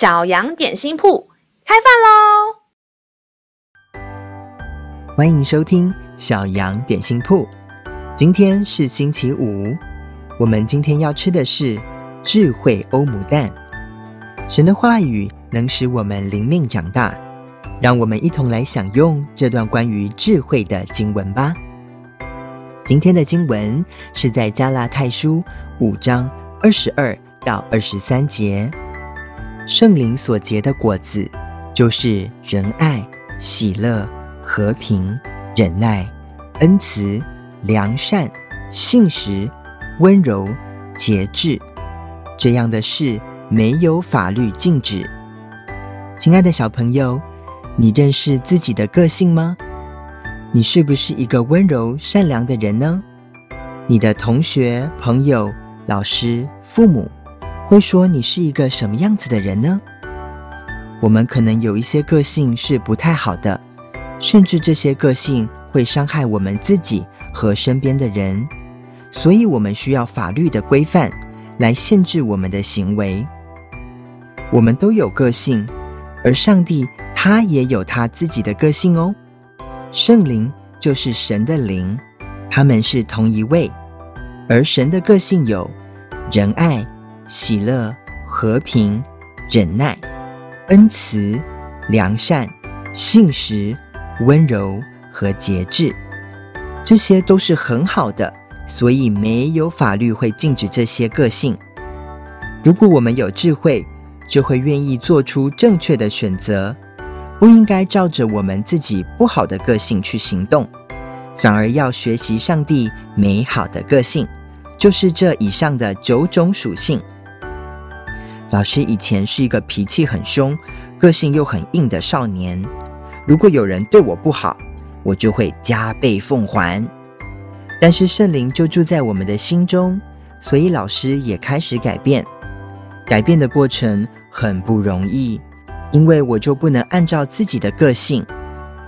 小羊点心铺开饭喽！欢迎收听小羊点心铺。今天是星期五，我们今天要吃的是智慧欧姆蛋。神的话语能使我们灵命长大，让我们一同来享用这段关于智慧的经文吧。今天的经文是在加拉太书五章二十二到二十三节。圣灵所结的果子，就是仁爱、喜乐、和平、忍耐、恩慈、良善、信实、温柔、节制。这样的事，没有法律禁止。亲爱的小朋友，你认识自己的个性吗？你是不是一个温柔善良的人呢？你的同学、朋友、老师、父母，会说你是一个什么样子的人呢？我们可能有一些个性是不太好的，甚至这些个性会伤害我们自己和身边的人，所以我们需要法律的规范来限制我们的行为。我们都有个性，而上帝他也有他自己的个性哦。圣灵就是神的灵，他们是同一位，而神的个性有仁爱。喜乐、和平、忍耐、恩慈、良善、信实、温柔和节制，这些都是很好的，所以没有法律会禁止这些个性。如果我们有智慧，就会愿意做出正确的选择，不应该照着我们自己不好的个性去行动，反而要学习上帝美好的个性，就是这以上的九种属性。老师以前是一个脾气很凶、个性又很硬的少年。如果有人对我不好，我就会加倍奉还。但是圣灵就住在我们的心中，所以老师也开始改变。改变的过程很不容易，因为我就不能按照自己的个性，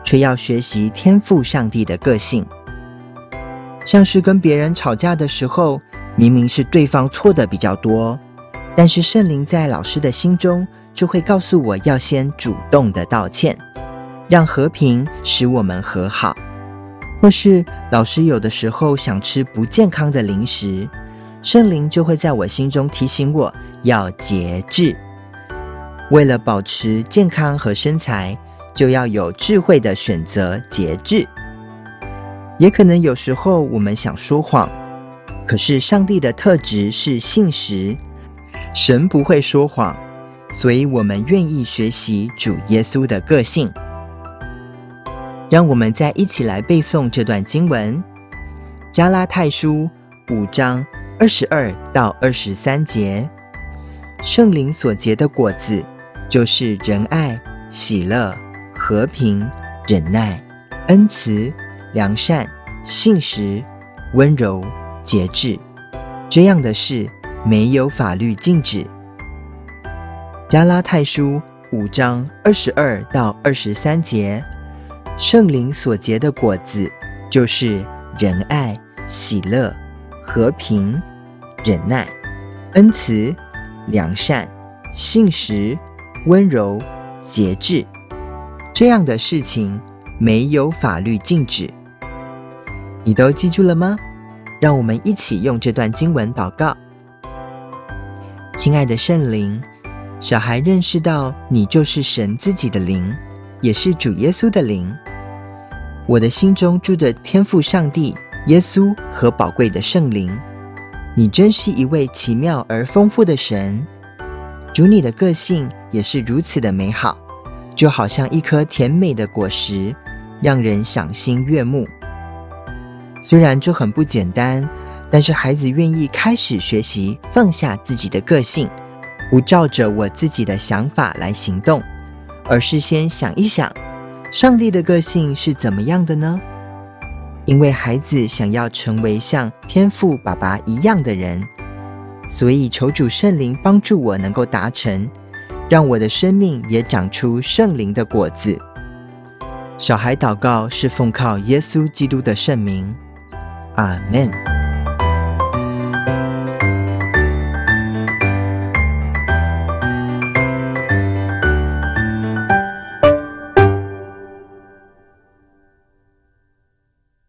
却要学习天赋上帝的个性。像是跟别人吵架的时候，明明是对方错的比较多。但是圣灵在老师的心中就会告诉我要先主动的道歉，让和平使我们和好。或是老师有的时候想吃不健康的零食，圣灵就会在我心中提醒我要节制。为了保持健康和身材，就要有智慧的选择节制。也可能有时候我们想说谎，可是上帝的特质是信实。神不会说谎，所以我们愿意学习主耶稣的个性。让我们再一起来背诵这段经文：《加拉太书》五章二十二到二十三节。圣灵所结的果子，就是仁爱、喜乐、和平、忍耐、恩慈、良善、信实、温柔、节制。这样的事。没有法律禁止。加拉太书五章二十二到二十三节，圣灵所结的果子，就是仁爱、喜乐、和平、忍耐、恩慈、良善、信实、温柔、节制。这样的事情没有法律禁止。你都记住了吗？让我们一起用这段经文祷告。亲爱的圣灵，小孩认识到你就是神自己的灵，也是主耶稣的灵。我的心中住着天父上帝、耶稣和宝贵的圣灵。你真是一位奇妙而丰富的神。主，你的个性也是如此的美好，就好像一颗甜美的果实，让人赏心悦目。虽然这很不简单。但是孩子愿意开始学习放下自己的个性，不照着我自己的想法来行动，而是先想一想，上帝的个性是怎么样的呢？因为孩子想要成为像天父爸爸一样的人，所以求主圣灵帮助我能够达成，让我的生命也长出圣灵的果子。小孩祷告是奉靠耶稣基督的圣名，阿门。